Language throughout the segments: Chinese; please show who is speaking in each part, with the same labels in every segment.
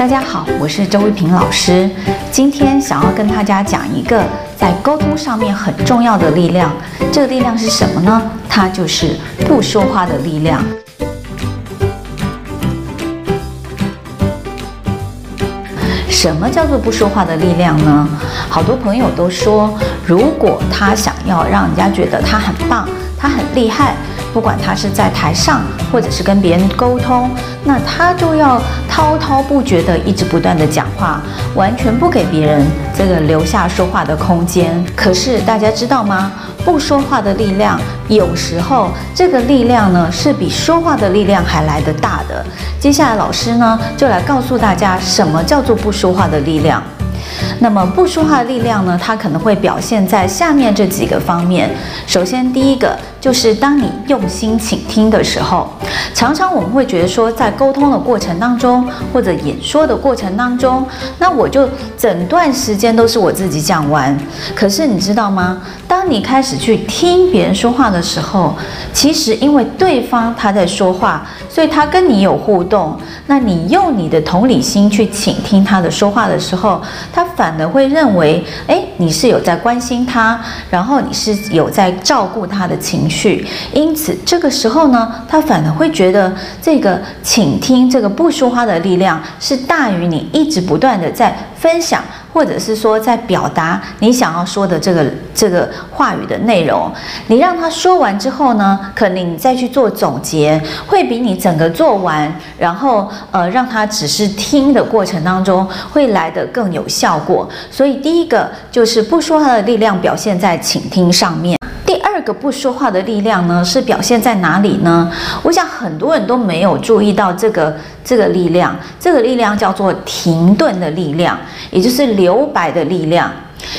Speaker 1: 大家好，我是周玉萍老师。今天想要跟大家讲一个在沟通上面很重要的力量。这个力量是什么呢？它就是不说话的力量。什么叫做不说话的力量呢？好多朋友都说，如果他想要让人家觉得他很棒，他很厉害。不管他是在台上，或者是跟别人沟通，那他就要滔滔不绝地一直不断地讲话，完全不给别人这个留下说话的空间。可是大家知道吗？不说话的力量，有时候这个力量呢，是比说话的力量还来得大的。接下来老师呢，就来告诉大家什么叫做不说话的力量。那么不说话的力量呢，它可能会表现在下面这几个方面。首先，第一个就是当你用心倾听的时候，常常我们会觉得说，在沟通的过程当中，或者演说的过程当中，那我就整段时间都是我自己讲完。可是你知道吗？当你开始去听别人说话的时候，其实因为对方他在说话，所以他跟你有互动。那你用你的同理心去倾听他的说话的时候，他反而会认为，诶，你是有在关心他，然后你是有在照顾他的情。去因此，这个时候呢，他反而会觉得这个倾听、这个不说话的力量是大于你一直不断的在分享。或者是说，在表达你想要说的这个这个话语的内容，你让他说完之后呢，可能你再去做总结，会比你整个做完，然后呃让他只是听的过程当中，会来得更有效果。所以第一个就是不说话的力量表现在倾听上面。这个不说话的力量呢，是表现在哪里呢？我想很多人都没有注意到这个这个力量，这个力量叫做停顿的力量，也就是留白的力量。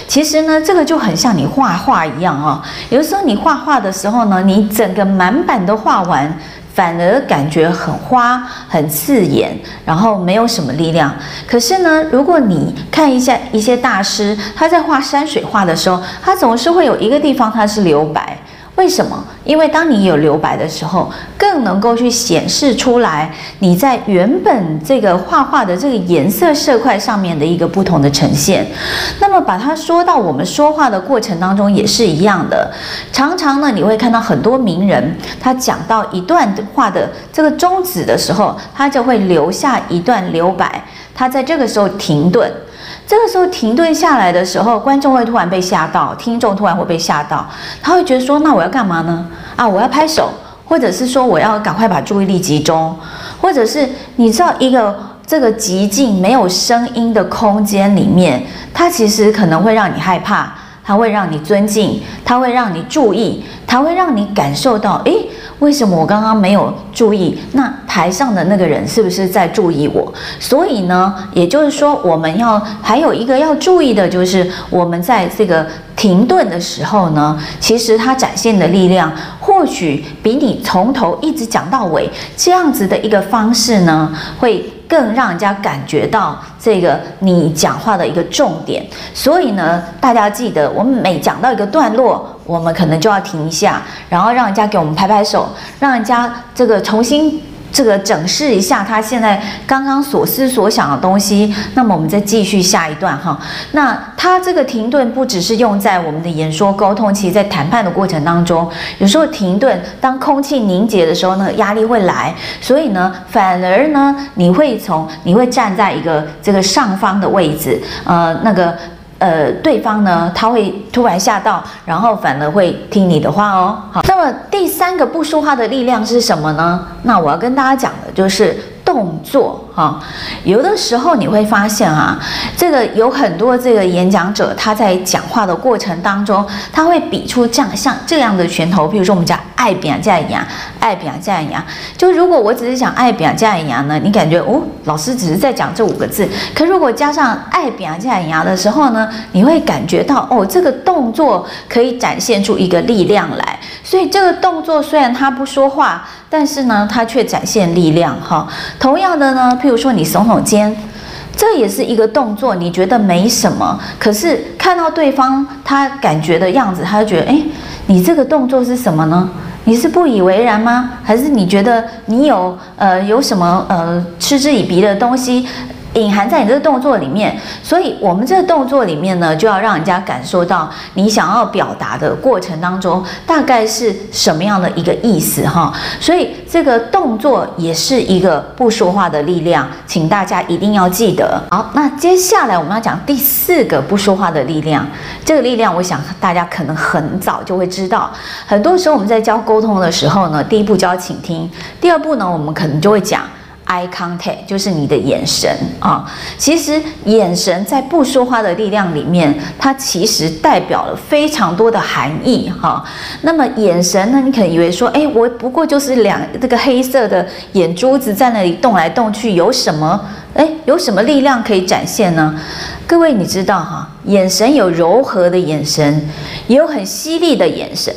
Speaker 1: 其实呢，这个就很像你画画一样啊、有的时候你画画的时候呢，你整个满版都画完。反而感觉很花、很刺眼，然后没有什么力量。可是呢，如果你看一下一些大师，他在画山水画的时候，他总是会有一个地方他是留白。为什么？因为当你有留白的时候，更能够去显示出来你在原本这个画画的这个颜色色块上面的一个不同的呈现。那么把它说到我们说话的过程当中也是一样的。常常呢，你会看到很多名人，他讲到一段话的这个终止的时候，他就会留下一段留白，他在这个时候停顿。这个时候停顿下来的时候，观众会突然被吓到，听众突然会被吓到，他会觉得说：“那我要干嘛呢？啊，我要拍手，或者是说我要赶快把注意力集中，或者是你知道一个这个极静没有声音的空间里面，它其实可能会让你害怕，它会让你尊敬，它会让你注意，它会让你感受到，诶。”为什么我刚刚没有注意？那台上的那个人是不是在注意我？所以呢，也就是说，我们要还有一个要注意的，就是我们在这个停顿的时候呢，其实它展现的力量，或许比你从头一直讲到尾这样子的一个方式呢，会更让人家感觉到这个你讲话的一个重点。所以呢，大家记得，我们每讲到一个段落。我们可能就要停一下，然后让人家给我们拍拍手，让人家这个重新这个整饰一下他现在刚刚所思所想的东西。那么我们再继续下一段哈。那他这个停顿不只是用在我们的演说沟通，其实在谈判的过程当中，有时候停顿，当空气凝结的时候，那个压力会来，所以呢，反而呢，你会从你会站在一个这个上方的位置，呃，那个。呃，对方呢，他会突然吓到，然后反而会听你的话哦。好，那么第三个不说话的力量是什么呢？那我要跟大家讲的就是动作哈。有的时候你会发现啊，这个有很多这个演讲者他在讲话的过程当中，他会比出这样像这样的拳头，比如说我们讲。爱表加牙，爱表加牙。就如果我只是讲爱表加牙呢，你感觉哦，老师只是在讲这五个字。可如果加上爱表加牙的时候呢，你会感觉到哦，这个动作可以展现出一个力量来。所以这个动作虽然他不说话，但是呢，他却展现力量哈。同样的呢，譬如说你耸耸肩，这也是一个动作，你觉得没什么，可是看到对方他感觉的样子，他就觉得哎，你这个动作是什么呢？你是不以为然吗？还是你觉得你有呃有什么呃嗤之以鼻的东西？隐含在你这个动作里面，所以我们这个动作里面呢，就要让人家感受到你想要表达的过程当中大概是什么样的一个意思哈。所以这个动作也是一个不说话的力量，请大家一定要记得。好，那接下来我们要讲第四个不说话的力量。这个力量，我想大家可能很早就会知道。很多时候我们在教沟通的时候呢，第一步教倾听，第二步呢，我们可能就会讲。Eye contact 就是你的眼神啊，其实眼神在不说话的力量里面，它其实代表了非常多的含义哈。那么眼神呢，你可能以为说，哎，我不过就是两这个黑色的眼珠子在那里动来动去，有什么？诶，有什么力量可以展现呢？各位你知道哈，眼神有柔和的眼神，也有很犀利的眼神，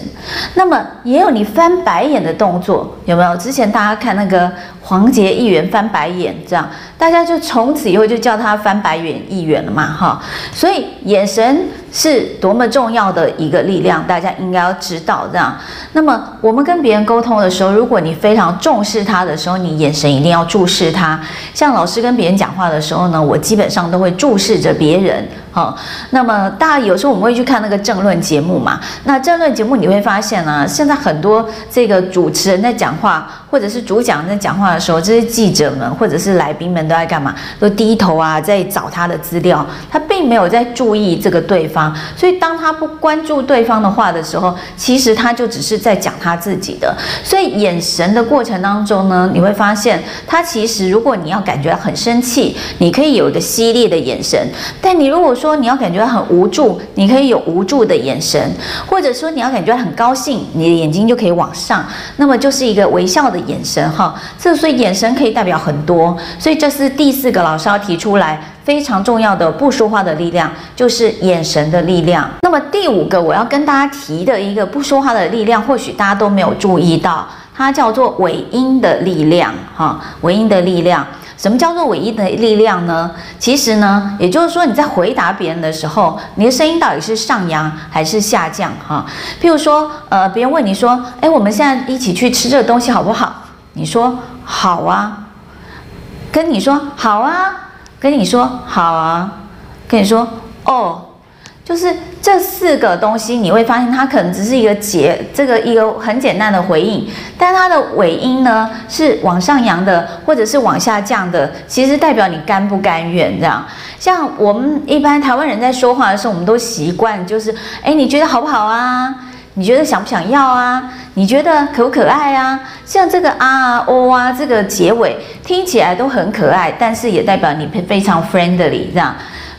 Speaker 1: 那么也有你翻白眼的动作，有没有？之前大家看那个。黄杰议员翻白眼，这样大家就从此以后就叫他翻白眼议员了嘛，哈。所以眼神是多么重要的一个力量，大家应该要知道这样。那么我们跟别人沟通的时候，如果你非常重视他的时候，你眼神一定要注视他。像老师跟别人讲话的时候呢，我基本上都会注视着别人。好，那么大家有时候我们会去看那个政论节目嘛，那政论节目你会发现呢、现在很多这个主持人在讲话，或者是主讲人在讲话的时候，这些记者们或者是来宾们都在干嘛？都低头啊，在找他的资料，他并没有在注意这个对方。所以当他不关注对方的话的时候，其实他就只是在讲他自己的。所以眼神的过程当中呢，你会发现他其实如果你要感觉很生气，你可以有一个犀利的眼神，但你如果说说你要感觉很无助，你可以有无助的眼神；或者说你要感觉很高兴，你的眼睛就可以往上，那么就是一个微笑的眼神哈。这所以眼神可以代表很多，所以这是第四个老师要提出来非常重要的不说话的力量，就是眼神的力量。那么第五个我要跟大家提的一个不说话的力量，或许大家都没有注意到，它叫做尾音的力量哈，尾音的力量。什么叫做唯一的力量呢？其实呢，也就是说你在回答别人的时候，你的声音到底是上扬还是下降？哈，譬如说，呃，别人问你说，哎，我们现在一起去吃这个东西好不好？你说好啊。跟你说好啊，跟你说好啊，跟你说哦。就是这四个东西，你会发现它可能只是一个结，这个一个很简单的回应，但它的尾音呢是往上扬的，或者是往下降的，其实代表你甘不甘愿这样。像我们一般台湾人在说话的时候，我们都习惯就是，哎，你觉得好不好啊？你觉得想不想要啊？你觉得可不可爱啊？像这个啊哦啊，这个结尾听起来都很可爱，但是也代表你非常 friendly 这样。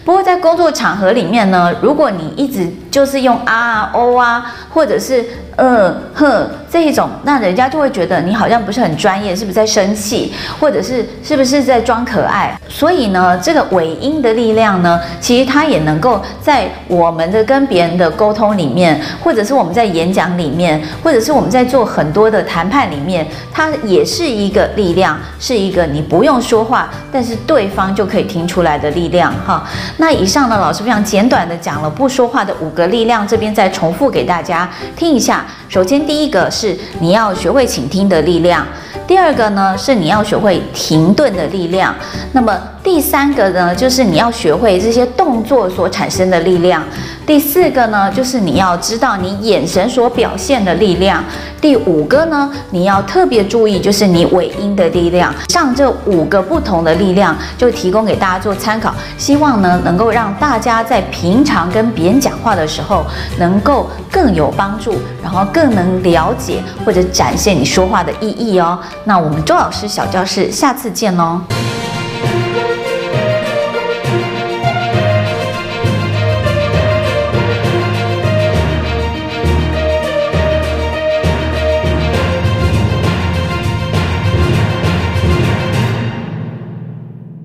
Speaker 1: 不过在工作场合里面呢，如果你一直就是用啊啊哦啊，或者是嗯哼这一种，那人家就会觉得你好像不是很专业，是不是在生气，或者是是不是在装可爱？所以呢，这个尾音的力量呢，其实它也能够在我们的跟别人的沟通里面，或者是我们在演讲里面，或者是我们在做很多的谈判里面，它也是一个力量，是一个你不用说话，但是对方就可以听出来的力量哈。那以上呢，老师非常简短的讲了不说话的五个力量，这边再重复给大家听一下。首先，第一个是你要学会倾听的力量；第二个呢，是你要学会停顿的力量；那么第三个呢，就是你要学会这些动作所产生的力量。第四个呢，就是你要知道你眼神所表现的力量。第五个呢，你要特别注意，就是你尾音的力量。上这五个不同的力量，就提供给大家做参考。希望呢，能够让大家在平常跟别人讲话的时候，能够更有帮助，然后更能了解或者展现你说话的意义哦。那我们周老师小教室，下次见哦。